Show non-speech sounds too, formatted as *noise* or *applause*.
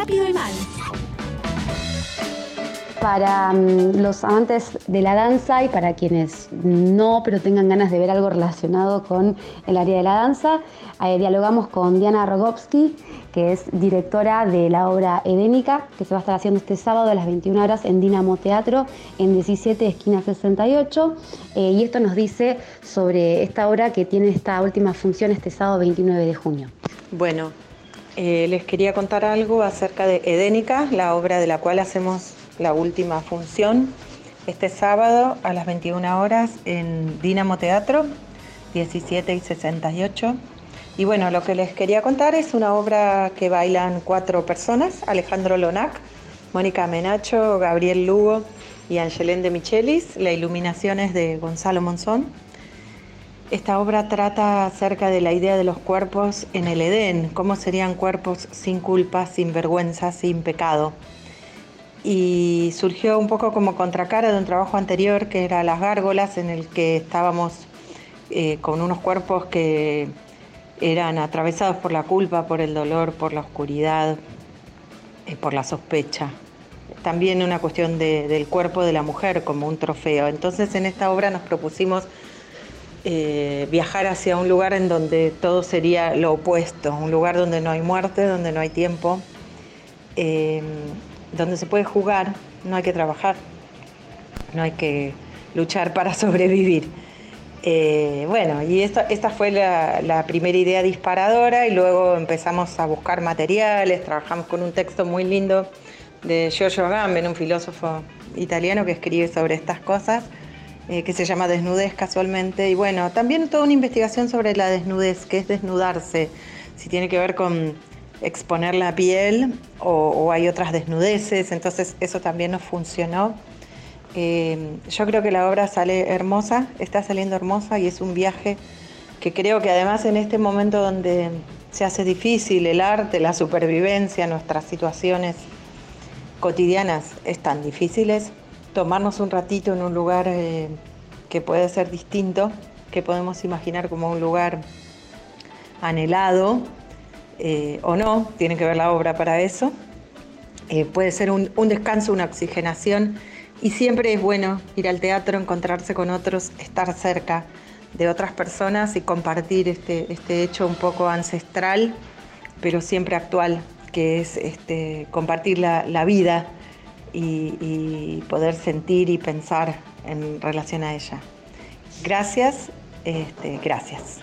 Rápido y Mal. Para mm, los amantes de la danza y para quienes no, pero tengan ganas de ver algo relacionado con el área de la danza, eh, dialogamos con Diana Rogowski, que es directora de la obra Edénica, que se va a estar haciendo este sábado a las 21 horas en Dinamo Teatro, en 17 esquina 68. Eh, y esto nos dice sobre esta obra que tiene esta última función este sábado 29 de junio. Bueno, eh, les quería contar algo acerca de Edénica, la obra de la cual hacemos la última función este sábado a las 21 horas en Dinamo Teatro, 17 y 68. Y bueno, lo que les quería contar es una obra que bailan cuatro personas, Alejandro Lonac, Mónica Menacho, Gabriel Lugo y Angelén de Michelis. La iluminación es de Gonzalo Monzón. Esta obra trata acerca de la idea de los cuerpos en el Edén, cómo serían cuerpos sin culpa, sin vergüenza, sin pecado y surgió un poco como contracara de un trabajo anterior que era Las Gárgolas, en el que estábamos eh, con unos cuerpos que eran atravesados por la culpa, por el dolor, por la oscuridad, eh, por la sospecha. También una cuestión del cuerpo de la mujer como un trofeo. Entonces en esta obra nos propusimos eh, viajar hacia un lugar en donde todo sería lo opuesto, un lugar donde no hay muerte, donde no hay tiempo donde se puede jugar, no hay que trabajar, no hay que luchar *laughs* para sobrevivir. Eh, bueno, y esta, esta fue la, primera idea disparadora y luego empezamos a buscar materiales, trabajamos con un texto muy lindo de Giorgio Agamben, un filósofo italiano que escribe sobre estas cosas, eh, que se llama Desnudez casualmente, y bueno, también toda una investigación sobre la desnudez, que es desnudarse, si tiene que ver con exponer la piel o, hay otras desnudeces, entonces eso también nos funcionó. Eh, yo creo que la obra sale hermosa, está saliendo hermosa y es un viaje que creo que además en este momento donde se hace difícil el arte, la supervivencia, nuestras situaciones cotidianas están difíciles, tomarnos un ratito en un lugar eh, que puede ser distinto, que podemos imaginar como un lugar anhelado, eh, o no, tiene que ver la obra para eso. Eh, puede ser un, descanso, una oxigenación y siempre es bueno ir al teatro, encontrarse con otros, estar cerca de otras personas y compartir este, este hecho un poco ancestral, pero siempre actual, que es este, compartir la, vida y, poder sentir y pensar en relación a ella. Gracias, este, gracias.